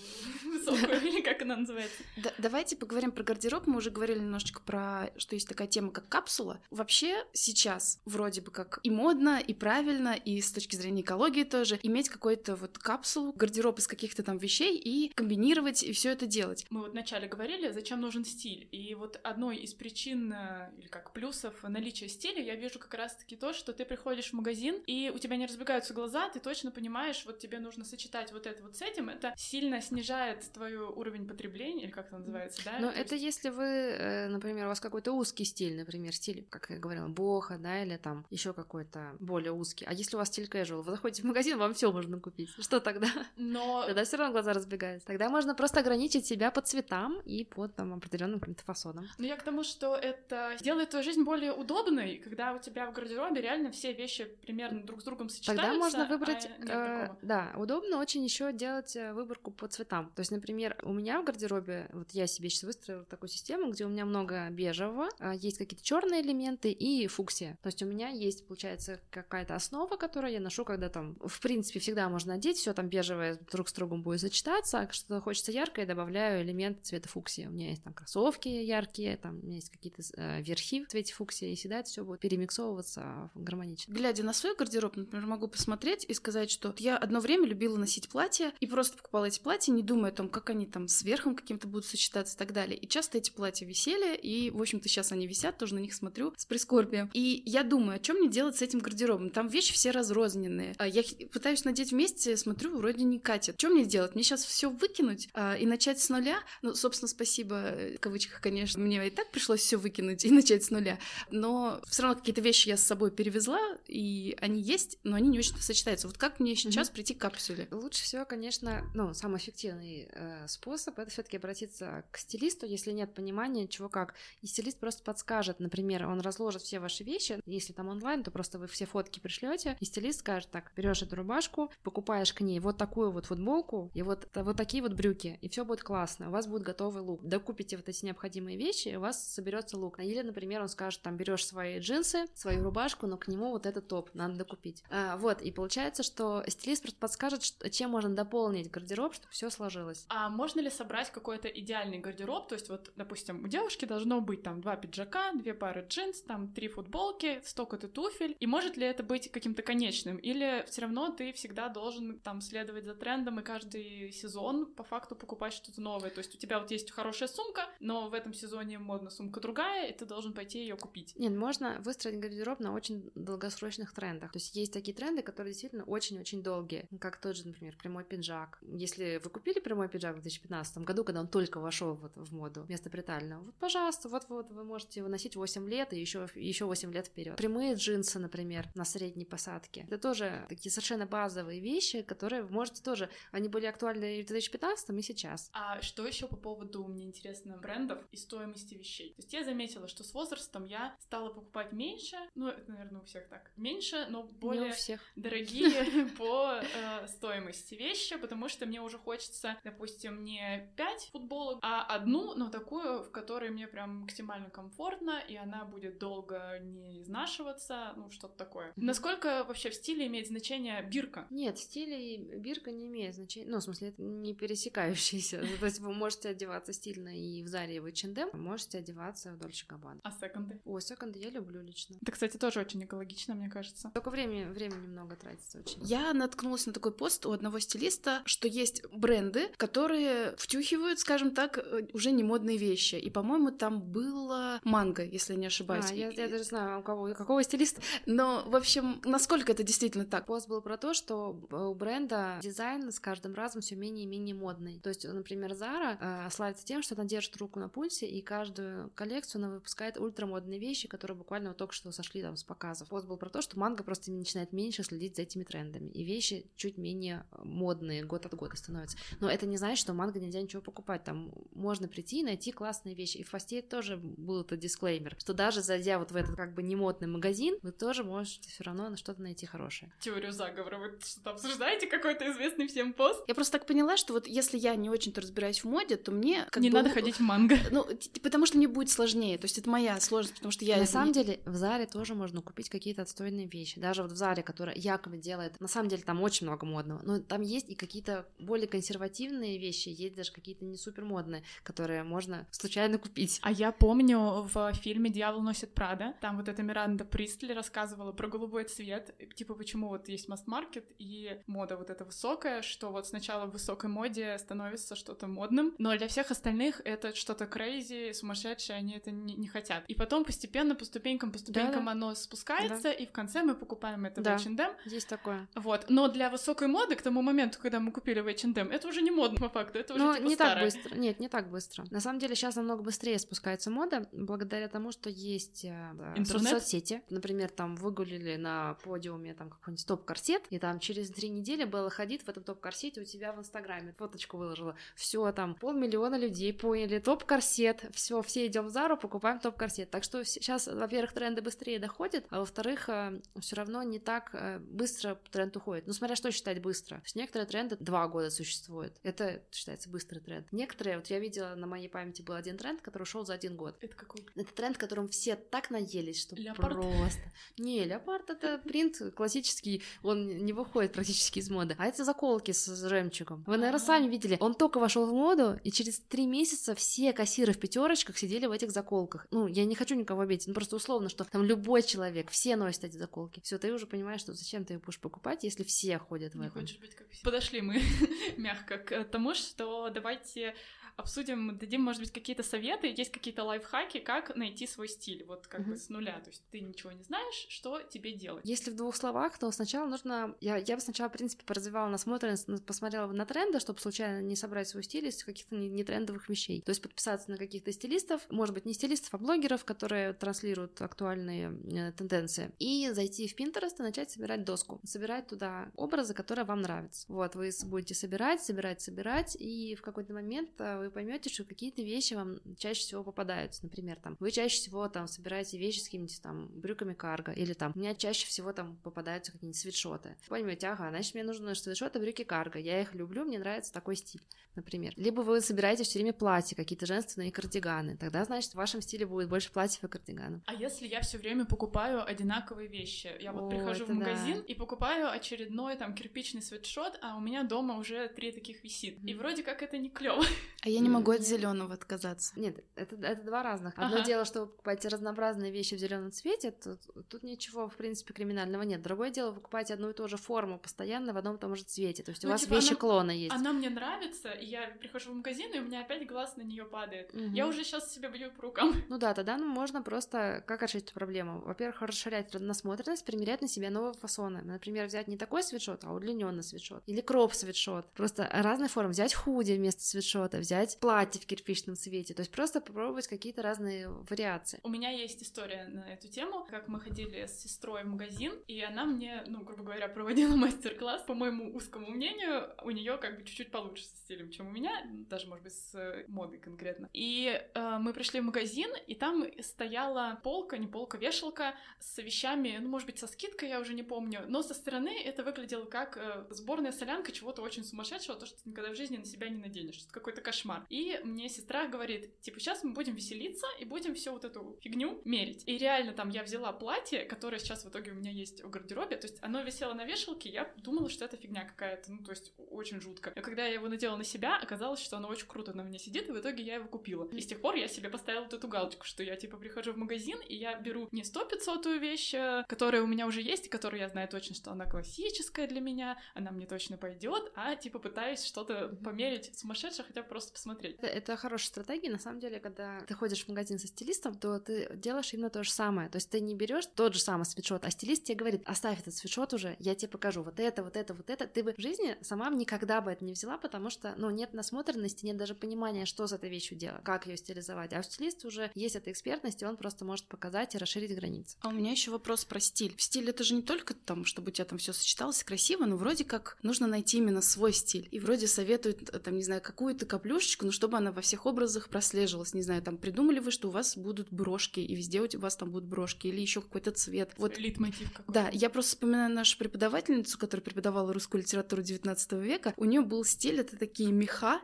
высокую, или как она называется. Давайте поговорим про гардероб. Мы уже говорили немножечко про, что есть такая тема, как капсула. Вообще сейчас вроде бы как и модно, и правильно, и с точки зрения экологии тоже, иметь какой-то вот капсулу, гардероб из каких-то там вещей и комбинировать и все это делать. Мы вот вначале говорили, зачем нужен стиль. И вот одной из причин, э, или как плюсов наличия стиля, я вижу как раз-таки то, что ты приходишь в магазин, и у тебя не разбегаются глаза, ты точно понимаешь, вот тебе нужно сочетать вот это вот с этим, это сильно снижает твой уровень потребления, или как это называется, да? Но То это есть... если вы, э, например, у вас какой-то узкий стиль, например, стиль, как я говорила, боха, да, или там еще какой-то более узкий. А если у вас стиль casual, вы заходите в магазин, вам все можно купить. Что тогда? Но... Тогда все равно глаза разбегаются. Тогда можно просто ограничить себя по цветам и по там определенным каким-то фасонам. Ну я к тому, что это делает твою жизнь более удобной, когда у тебя в гардеробе реально все вещи примерно друг с другом сочетаются. Тогда можно выбрать, а э, да, удобно очень еще делать э, выборку по цветам. То есть, например, у меня в гардеробе, вот я себе сейчас выстроила такую систему, где у меня много бежевого, а есть какие-то черные элементы и фуксия. То есть у меня есть, получается, какая-то основа, которую я ношу, когда там, в принципе, всегда можно одеть, все там бежевое друг с другом будет сочетаться, а что хочется яркое, добавляю элемент цвета фуксия. У меня есть там кроссовки яркие, там у меня есть какие-то э, верхи в цвете фуксия, и всегда это все будет перемиксовываться гармонично. Глядя на свой гардероб, например, могу посмотреть и сказать, что я одно время любила носить платья и просто покупала эти платья, не думая о том, как они там с верхом каким-то будут сочетаться и так далее. И часто эти платья висели, и, в общем-то, сейчас они висят, тоже на них смотрю с прискорбием. И я думаю, о чем мне делать с этим гардеробом? Там вещи все разрозненные. А я пытаюсь надеть вместе, смотрю, вроде не катит. Что мне делать? Мне сейчас все выкинуть а, и начать с нуля? Ну, собственно, спасибо, в кавычках, конечно, мне и так пришлось все выкинуть и начать с нуля. Но все равно какие-то вещи я с собой перевезла, и они есть, но они не очень сочетаются. Вот как мне сейчас mm-hmm. прийти к капсуле? Лучше всего, конечно, ну, самый эффективный э, способ это все-таки обратиться к стилисту, если нет понимания, чего как. И стилист просто подскажет, например, он разложит все ваши вещи. Если там онлайн, то просто вы все фотки пришлете, и стилист скажет так: берешь эту рубашку, покупаешь к ней вот такую вот футболку и вот, вот такие вот брюки, и все будет классно. У вас будет готовый лук. Докупите вот эти необходимые вещи, и у вас соберется лук. Или, например, он скажет, там берешь свои джинсы, свою рубашку, но к нему вот этот топ надо докупить. А, вот, и получается, что стилист просто подскажет, чем можно дополнить гардероб, чтобы все сложилось. А можно ли собрать какой-то идеальный гардероб? То есть, вот, допустим, у девушки должно быть там два пиджака, две пары джинс, там три футболки, столько-то туфель. И может ли это быть каким-то конечным? Или все равно ты всегда должен там следовать за трендом и каждый сезон по факту покупать что-то новое? То есть у тебя вот есть хорошая сумка, но в этом сезоне модна сумка другая, и ты должен пойти ее купить. Нет, можно выстроить гардероб на очень долгосрочных трендах. То есть есть такие тренды, которые действительно очень-очень долгие. Как тот же, например, прямой пиджак. Если вы купили прямой пиджак в 2015 году, когда он только вошел вот в моду вместо бритального, вот, пожалуйста, вот, вот вы можете его носить 8 лет и еще, еще 8 лет вперед. Прямые джинсы, например, на средней посадке. Это тоже такие совершенно базовые вещи, которые вы можете тоже, они были актуальны и в 2015 и сейчас. А что еще по поводу, мне интересно, брендов и стоимости вещей? То есть я заметила, что с возрастом я стала покупать меньше, ну, это, наверное, у всех так, меньше, но более дорогие по э, стоимости вещи, потому что мне уже хочется, допустим, не 5 футболок, а одну, но такую, в которой мне прям максимально комфортно, и она будет долго не изнашиваться, ну, что-то такое. Насколько вообще в стиле имеет значение бирка? Нет, в стиле бирка не имеет значения, ну, в смысле, это не пересекающиеся. То есть вы можете одеваться стильно и в Заре, и в H&M, можете одеваться в Дольче Габбана. А секонды? О, секонды я люблю лично. Это, кстати, тоже очень экологично, мне кажется. Только время, времени много тратится очень. Я наткнулась на такой пост у одного стилиста, что есть бренды, которые втюхивают, скажем так, э, уже не модные вещи. И, по-моему, там было манго, если не ошибаюсь. А, я, я даже знаю, у кого, какого стилиста. Но, в общем, насколько это действительно так? Пост был про то, что у бренда дизайн с каждым разом все менее и менее модный. То есть, например, Zara э, славится тем, что она держит руку на пульсе, и каждую коллекцию она выпускает ультрамодные вещи, которые буквально вот только что сошли там с показов. Пост был про то, что манго просто начинает меньше следить за этими трендами, и вещи чуть менее модные год от года становятся. Но это не значит, что манго нельзя ничего покупать. Там можно прийти и найти классные вещи. И в посте тоже был этот дисклеймер, что даже зайдя вот в этот как бы не модный магазин, вы тоже можете все равно на что-то найти хорошее. Теорию заговора вы что-то обсуждаете? Какой-то известный всем пост? Я просто так поняла, что вот если я не очень-то разбираюсь в моде, то мне... Как не бы, надо ходить в манго. Ну, потому что мне будет сложнее. То есть это моя сложность, потому что я... На самом деле в Заре тоже можно купить какие-то отстойные вещи. Даже вот в Заре, которая якобы делает... На самом деле там очень много модного. Но там есть и какие-то более консервативные вещи, есть даже какие-то не супер модные, которые можно случайно купить. А я помню в фильме «Дьявол носит носит Прада. Там вот эта Миранда Пристли рассказывала про голубой цвет, типа почему вот есть масс-маркет и мода вот эта высокая, что вот сначала в высокой моде становится что-то модным, но для всех остальных это что-то crazy, сумасшедшее, они это не, не хотят. И потом постепенно, по ступенькам, по ступенькам да, оно спускается, да. и в конце мы покупаем это да, в H&M. есть такое. Вот, но для высокой моды к тому моменту, когда мы купили в H&M, это уже не модно по факту, это уже но типа не старое. так быстро, нет, не так быстро. На самом деле сейчас намного быстрее спускается мода, благодаря тому, что есть э, Интернет? соцсети. Например, там выгулили на подиуме там какой-нибудь топ-корсет, и там через три недели было ходить в этом топ-корсете у тебя в Инстаграме. Фоточку выложила. Все там полмиллиона людей поняли. Топ-корсет. Все, все идем в Зару, покупаем топ-корсет. Так что сейчас, во-первых, тренды быстрее доходят, а во-вторых, э, все равно не так э, быстро тренд уходит. Ну, смотря что считать быстро. То есть некоторые тренды два года существуют. Это считается быстрый тренд. Некоторые, вот я видела на моей памяти был один тренд, который ушел за один год. Это какой? Это тренд, которым все так наелись, что леопард? просто. Не, леопард это принт классический, он не выходит практически из моды. А это заколки с жемчугом. Вы, наверное, сами видели. Он только вошел в моду, и через три месяца все кассиры в пятерочках сидели в этих заколках. Ну, я не хочу никого обидеть, ну просто условно, что там любой человек, все носят эти заколки. Все, ты уже понимаешь, что зачем ты их будешь покупать, если все ходят в не этом. Хочешь быть как все. Подошли мы мягко к тому, что давайте обсудим, дадим, может быть, какие-то советы, есть какие-то лайфхаки, как найти свой стиль, вот как mm-hmm. бы с нуля, то есть ты ничего не знаешь, что тебе делать. Если в двух словах, то сначала нужно, я, я бы сначала, в принципе, поразвивала насмотренность, посмотрела на тренды, чтобы случайно не собрать свой стиль из каких-то нетрендовых вещей, то есть подписаться на каких-то стилистов, может быть, не стилистов, а блогеров, которые транслируют актуальные э, тенденции, и зайти в Pinterest и начать собирать доску, собирать туда образы, которые вам нравятся. Вот, вы будете собирать, собирать, собирать, и в какой-то момент э, вы поймете, что какие-то вещи вам чаще всего попадаются. Например, там, вы чаще всего там собираете вещи с какими-нибудь там брюками карго, или там, у меня чаще всего там попадаются какие-нибудь свитшоты. Поймете, ага, значит, мне нужны свитшоты, брюки карго, я их люблю, мне нравится такой стиль, например. Либо вы собираете все время платья, какие-то женственные кардиганы, тогда, значит, в вашем стиле будет больше платьев и кардиганов. А если я все время покупаю одинаковые вещи? Я вот О, прихожу в магазин да. и покупаю очередной там кирпичный свитшот, а у меня дома уже три таких висит. И вроде как это не клево. А я не могу от зеленого отказаться. Нет, это, это два разных. Одно ага. дело, что вы покупаете разнообразные вещи в зеленом цвете, тут, тут ничего, в принципе, криминального нет. Другое дело, вы покупаете одну и ту же форму постоянно в одном и том же цвете. То есть ну, у вас типа вещи она, клона есть. Она мне нравится, и я прихожу в магазин, и у меня опять глаз на нее падает. Угу. Я уже сейчас себе бью по рукам. Ну да, тогда ну, можно просто как решить эту проблему? Во-первых, расширять насмотренность, примерять на себя новые фасоны. Например, взять не такой свитшот, а удлиненный свитшот. Или кроп свитшот. Просто разные формы. Взять худи вместо свитшота, взять платье в кирпичном цвете. То есть просто попробовать какие-то разные вариации. У меня есть история на эту тему, как мы ходили с сестрой в магазин, и она мне, ну, грубо говоря, проводила мастер-класс. По моему узкому мнению, у нее как бы чуть-чуть получше со стилем, чем у меня, даже, может быть, с э, модой конкретно. И э, мы пришли в магазин, и там стояла полка, не полка, вешалка с вещами, ну, может быть, со скидкой, я уже не помню, но со стороны это выглядело как э, сборная солянка чего-то очень сумасшедшего, то, что ты никогда в жизни на себя не наденешь. Какой-то кошмар. И мне сестра говорит, типа, сейчас мы будем веселиться и будем всю вот эту фигню мерить. И реально там я взяла платье, которое сейчас в итоге у меня есть в гардеробе, то есть оно висело на вешалке, я думала, что это фигня какая-то, ну, то есть очень жутко. И когда я его надела на себя, оказалось, что оно очень круто на мне сидит, и в итоге я его купила. И с тех пор я себе поставила вот эту галочку, что я, типа, прихожу в магазин, и я беру не 100-500 вещь, э, которая у меня уже есть, и которую я знаю точно, что она классическая для меня, она мне точно пойдет, а, типа, пытаюсь что-то померить сумасшедшее, хотя просто посмотреть. Это, это хорошая стратегия, на самом деле, когда ты ходишь в магазин со стилистом, то ты делаешь именно то же самое. То есть ты не берешь тот же самый свитшот, а стилист тебе говорит, оставь этот свитшот уже, я тебе покажу вот это, вот это, вот это. Ты бы в жизни сама никогда бы это не взяла, потому что, ну, нет насмотренности, нет даже понимания, что с этой вещью делать, как ее стилизовать. А у стилиста уже есть эта экспертность, и он просто может показать и расширить границы. А у меня еще вопрос про стиль. Стиль это же не только там, чтобы у тебя там все сочеталось красиво, но вроде как нужно найти именно свой стиль. И вроде советуют, там, не знаю, какую-то каплюшечку, но чтобы она во всех образах прослеживалась. Не знаю, там придумали вы, что у вас будут брошки, и везде у вас там будут брошки, или еще какой-то цвет. Вот. Литмотив какой-то. Да, я просто вспоминаю нашу преподавательницу, которая преподавала русскую литературу 19 века. У нее был стиль, это такие меха.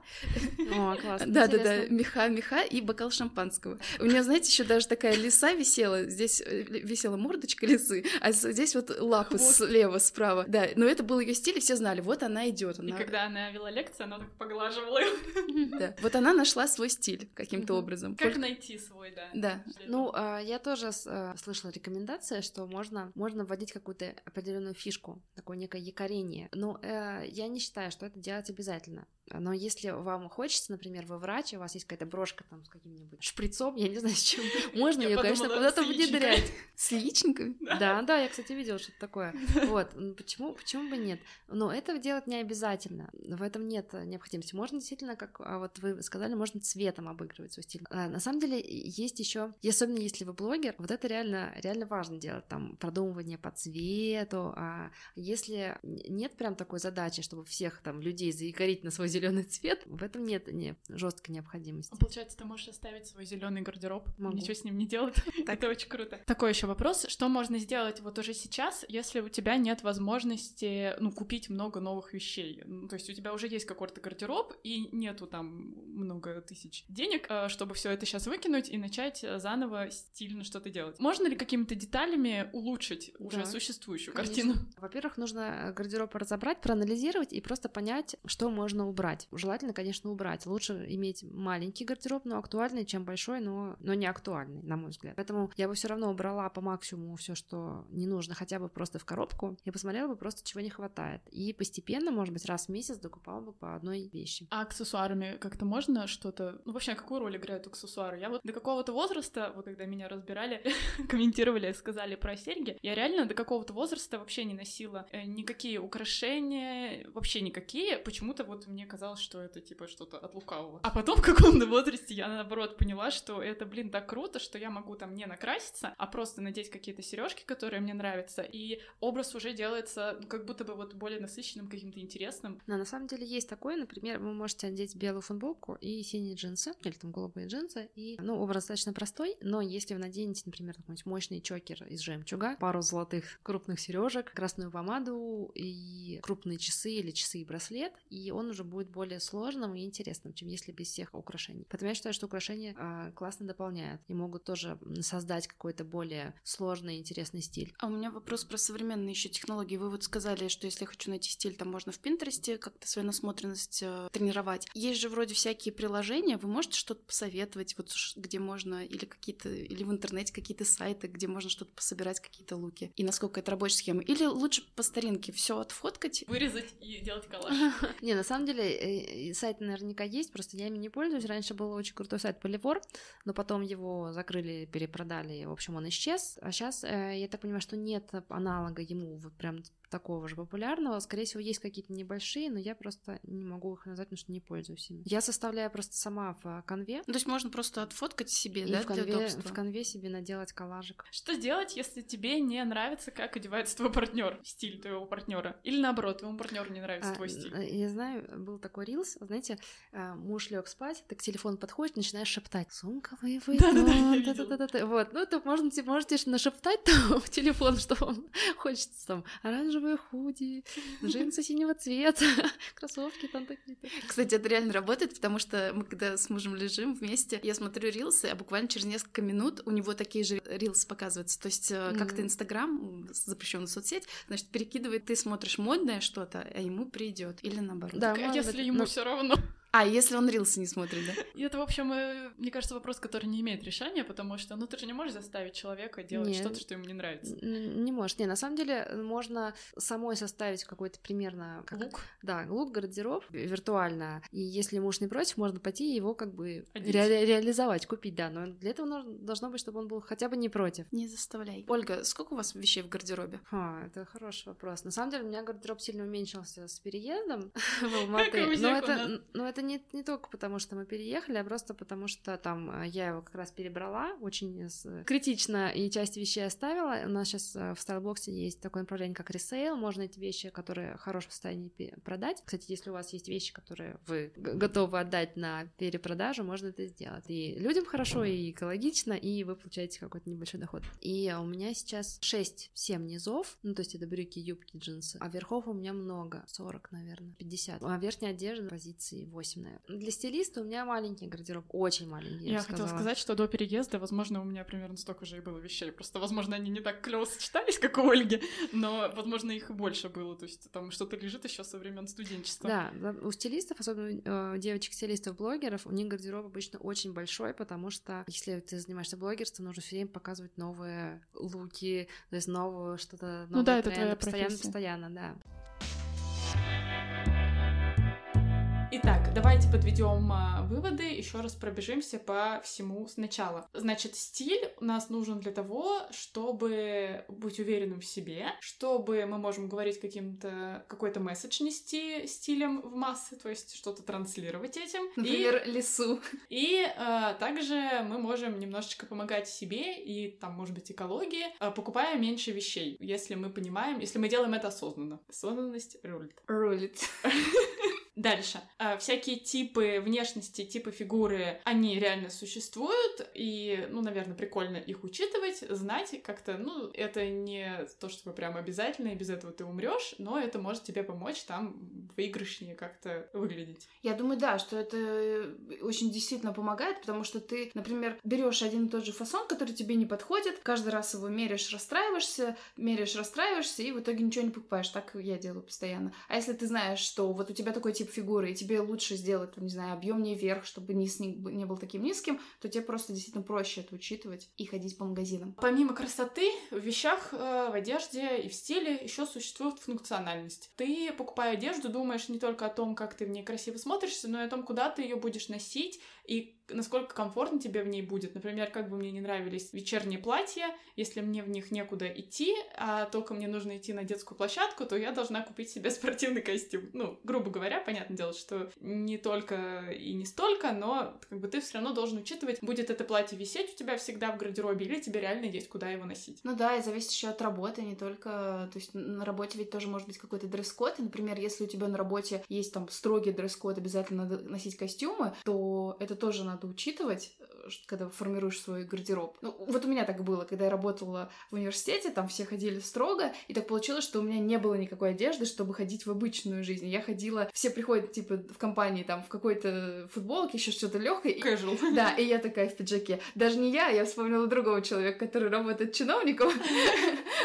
О, классно. Да, да, да, меха, меха и бокал шампанского. У меня, знаете, еще даже такая лиса висела. Здесь э, висела мордочка лисы, а здесь вот лапы слева, справа. Да, но это был ее стиль, и все знали, вот она идет. И когда она вела лекцию, она так поглаживала Да. Вот она нашла свой стиль каким-то образом. Как найти свой, да. Да. Ну, а, я тоже э, слышала рекомендации, что можно, можно вводить какую-то определенную фишку, такое некое якорение. Но э, я не считаю, что это делать обязательно. Но если вам хочется, например, вы врач, у вас есть какая-то брошка там с каким-нибудь шприцом, я не знаю, с чем, можно ее, конечно, куда-то внедрять. С яичниками? Да, да, я, кстати, видела что-то такое. Вот, почему, почему бы нет? Но это делать не обязательно, в этом нет необходимости. Можно действительно, как а вот вы сказали, можно цветом обыгрывать свой стиль. А, на самом деле есть еще, особенно если вы блогер, вот это реально, реально важно делать, там, продумывание по цвету, а если нет прям такой задачи, чтобы всех там людей заикарить на свой зеленый цвет, в этом нет не, жесткой необходимости. А получается, ты можешь оставить свой зеленый гардероб, Могу. ничего с ним не делать. Это очень круто. Такой еще вопрос: что можно сделать вот уже сейчас, если у тебя нет возможности, ну, купить много новых вещей? Ну, то есть у тебя уже есть какой-то гардероб и нету там много тысяч денег, э, чтобы все это сейчас выкинуть и начать заново стильно что-то делать. Можно ли какими-то деталями улучшить уже Да, существующую Конечно. картину? Во-первых, нужно гардероб разобрать, проанализировать и просто понять, что можно убрать. Желательно, конечно, убрать. Лучше иметь маленький гардероб, но актуальный, чем большой, но, но не актуальный, на мой взгляд. Поэтому я бы все равно убрала по максимуму все, что не нужно, хотя бы просто в коробку, и посмотрела бы просто, чего не хватает. И постепенно, может быть, раз в месяц докупала бы по одной вещи. А аксессуарами как-то можно что-то... Ну, вообще, какую роль играют аксессуары? Я вот до какого-то возраста, вот когда меня разбирали, комментировали, сказали про серьги, я реально до какого-то возраста вообще не носила э, никакие украшения, вообще никакие. Почему-то вот мне казалось, что это типа что-то от лукавого. А потом в каком-то возрасте я наоборот поняла, что это, блин, так круто, что я могу там не накраситься, а просто надеть какие-то сережки, которые мне нравятся, и образ уже делается ну, как будто бы вот более насыщенным, каким-то интересным. Но на самом деле есть такое, например, вы можете одеть белую футболку и синие джинсы, или там голубые джинсы, и, ну, образ достаточно простой, но если вы наденете, например, какой-нибудь мощный чокер из жемчуга, пару золотых крупных сережек, красную помаду и крупные часы или часы и браслет, и он уже будет более сложным и интересным, чем если без всех украшений. Поэтому я считаю, что украшения а, классно дополняют и могут тоже создать какой-то более сложный и интересный стиль. А у меня вопрос про современные еще технологии. Вы вот сказали, что если я хочу найти стиль, там можно в Пинтересте как-то свою насмотренность э, тренировать. Есть же вроде всякие приложения, вы можете что-то посоветовать, вот где можно, или какие-то, или в интернете какие-то сайты, где можно что-то пособирать, какие-то луки, и насколько это рабочая схема. Или лучше по старинке все отфоткать. Вырезать и делать коллаж. Не, на самом деле э, э, сайт наверняка есть, просто я ими не пользуюсь. Раньше был очень крутой сайт Поливор, но потом его закрыли, перепродали, в общем, он исчез. А сейчас, я так понимаю, что нет аналога ему вот прям такого же популярного. Скорее всего, есть какие-то небольшие, но я просто не могу их назвать, потому что не пользуюсь ими. Я составляю просто сама в конве. Ну, то есть можно просто отфоткать себе, и да, в для конве, удобства. в конве себе наделать коллажик. Что делать, если тебе не нравится, как одевается твой партнер, стиль твоего партнера? Или наоборот, твоему партнеру не нравится А, твой стиль? э, Я знаю, был такой рилс, знаете, а, муж лег спать, ты к телефону подходишь, начинаешь шептать «Сумковый Да-да-да, выдон». видела. та-та-та-та-та». Вот, ну, то можете, можете нашептать там в телефон, что вам хочется, там, оранжевые худи, джинсы синего цвета, кроссовки там такие-то. Кстати, это реально работает, потому что мы когда с мужем лежим вместе, я смотрю рилсы, а буквально через несколько минут у него такие же рилсы показываются. То есть э, как-то. Инстаграм, запрещенная соцсеть, значит, перекидывает, ты смотришь модное что-то, а ему придет. Или наоборот. Да, Так, а если быть, ему но- все равно? А, если он рилсы не смотрит, да? И это, в общем, э, мне кажется, вопрос, который не имеет решения, потому что, ну, ты же не можешь заставить человека делать Не. что-то, что ему не нравится. Н- Не может. Не, на самом деле можно самой составить какой-то примерно как- Look. Да, look, гардероб виртуально. И если муж не против, можно пойти и его как бы ре- реализовать, купить, да. Но для этого нужно- должно быть, чтобы он был хотя бы не против. Не заставляй. Ольга, сколько у вас вещей в гардеробе? Ха, это хороший вопрос. На самом деле у меня гардероб сильно уменьшился с переездом в Алматы. Но это, это не, не только потому, что мы переехали, а просто потому, что там э, я его как раз перебрала очень с- критично и часть вещей оставила. У нас сейчас в Stylebox е есть такое направление, как resale. Можно эти вещи, которые в хорошем состоянии продать. Кстати, если у вас есть вещи, которые вы готовы отдать на перепродажу, можно это сделать. И людям хорошо, и экологично, и вы получаете какой-то небольшой доход. И у меня сейчас 6-7 низов, ну, то есть это брюки, юбки, джинсы, а верхов у меня много, 40, наверное, 50. А верхняя одежда позиции 8, наверное. Для стилиста у меня маленький гардероб, очень маленький. Я, я хотела сказать, что до переезда, возможно, у меня примерно столько же и было вещей. Просто, возможно, они не так клево сочетались, как у Ольги, но, возможно, их и больше было. То есть там что-то лежит еще со времен студенчества. Да, у стилистов, особенно э, девочек-стилистов, блогеров, у них гардероб обычно очень большой, потому что если ты занимаешься блогерством, нужно все время показывать новые луки, то есть новое что-то, новые ну, да, тренды, это твоя постоянно, профессия. постоянно, да. Давайте подведем а, выводы, еще раз пробежимся по всему сначала. Значит, стиль у нас нужен для того, чтобы быть уверенным в себе, чтобы мы можем говорить каким-то какой-то месседж нести стилем в массы, то есть что-то транслировать этим. Например, и, лесу. И а, также мы можем немножечко помогать себе и там, может быть, экологии, а, покупая меньше вещей, если мы понимаем, если мы делаем это осознанно. Осознанность рулит. Рулит. Дальше. А, всякие типы внешности, типы фигуры, они реально существуют, и, ну, наверное, прикольно их учитывать, знать как-то, ну, это не то, что прям обязательно, и без этого ты умрешь, но это может тебе помочь там выигрышнее как-то выглядеть. Я думаю, да, что это очень действительно помогает, потому что ты, например, берешь один и тот же фасон, который тебе не подходит, каждый раз его меряешь, расстраиваешься, меряешь, расстраиваешься, и в итоге ничего не покупаешь. Так я делаю постоянно. А если ты знаешь, что вот у тебя такой тип тип фигуры, и тебе лучше сделать, не знаю, объемнее вверх, чтобы низ не, не был таким низким, то тебе просто действительно проще это учитывать и ходить по магазинам. Помимо красоты, в вещах, э, в одежде и в стиле еще существует функциональность. Ты, покупая одежду, думаешь не только о том, как ты в ней красиво смотришься, но и о том, куда ты ее будешь носить и насколько комфортно тебе в ней будет. Например, как бы мне не нравились вечерние платья, если мне в них некуда идти, а только мне нужно идти на детскую площадку, то я должна купить себе спортивный костюм. Ну, грубо говоря, понятное дело, что не только и не столько, но как бы ты все равно должен учитывать, будет это платье висеть у тебя всегда в гардеробе, или тебе реально есть куда его носить. Ну да, и зависит еще от работы, не только... То есть на работе ведь тоже может быть какой-то дресс-код, и, например, если у тебя на работе есть там строгий дресс-код, обязательно надо носить костюмы, то это тоже надо учитывать, э, когда формируешь свой гардероб. Ну, вот у меня так было, когда я работала в университете, там все ходили строго, и так получилось, что у меня не было никакой одежды, чтобы ходить в обычную жизнь. Я ходила, все приходят, типа, в компании, там, в какой-то футболке, еще что-то легкое. Casual. Да, и я такая в пиджаке. Даже не я, я вспомнила другого человека, который работает чиновником.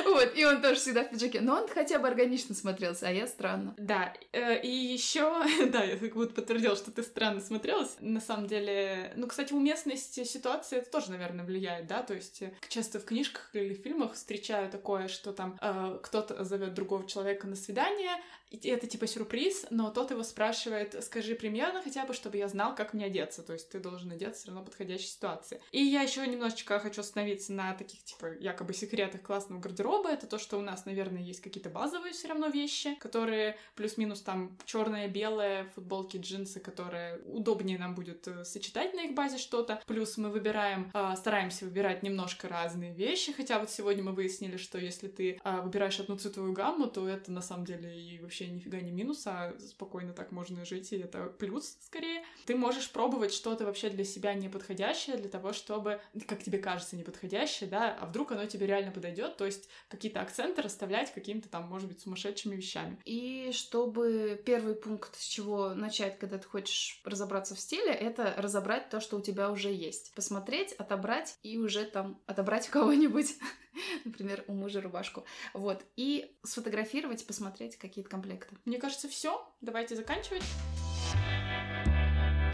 Вот, и он тоже всегда в пиджаке. Но он хотя бы органично смотрелся, а я странно. Да, э, и еще, да, я как будто подтвердила, что ты странно смотрелась. На самом деле, ну, кстати, уместность ситуации это тоже, наверное, влияет, да, то есть э, часто в книжках или в фильмах встречаю такое, что там э, кто-то зовет другого человека на свидание, и это типа сюрприз, но тот его спрашивает, скажи примерно хотя бы, чтобы я знал, как мне одеться, то есть ты должен одеться все равно подходящей ситуации. И я еще немножечко хочу остановиться на таких типа якобы секретах классного гардероба, это то, что у нас, наверное, есть какие-то базовые все равно вещи, которые плюс-минус там черное, белое, футболки, джинсы, которые удобнее нам будет э, сочетать на их базе что-то. Плюс мы выбираем, э, стараемся выбирать немножко разные вещи, хотя вот сегодня мы выяснили, что если ты э, выбираешь одну цветовую гамму, то это на самом деле и вообще вообще нифига не минус, а спокойно так можно жить, и это плюс скорее. Ты можешь пробовать что-то вообще для себя неподходящее, для того, чтобы, как тебе кажется, неподходящее, да, а вдруг оно тебе реально подойдет, то есть какие-то акценты расставлять какими-то там, может быть, сумасшедшими вещами. И чтобы первый пункт, с чего начать, когда ты хочешь разобраться в стиле, это разобрать то, что у тебя уже есть. Посмотреть, отобрать и уже там отобрать кого-нибудь. например, у мужа рубашку. Вот. И сфотографировать, посмотреть какие-то комплекты. Мне кажется, все. Давайте заканчивать.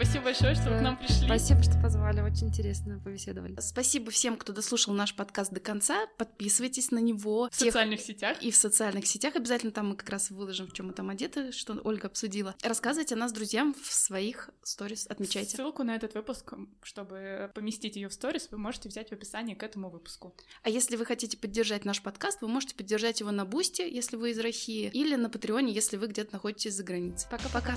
Спасибо большое, что вы к нам пришли. Спасибо, что позвали. Очень интересно побеседовали. Спасибо всем, кто дослушал наш подкаст до конца. Подписывайтесь на него. В тех... социальных сетях. И в социальных сетях. Обязательно там мы как раз выложим, в чем мы там одеты, что Ольга обсудила. Рассказывайте о нас друзьям в своих сторис. Отмечайте. Ссылку на этот выпуск, чтобы поместить ее в сторис, вы можете взять в описании к этому выпуску. А если вы хотите поддержать наш подкаст, вы можете поддержать его на Бусте, если вы из России, или на Патреоне, если вы где-то находитесь за границей. Пока-пока.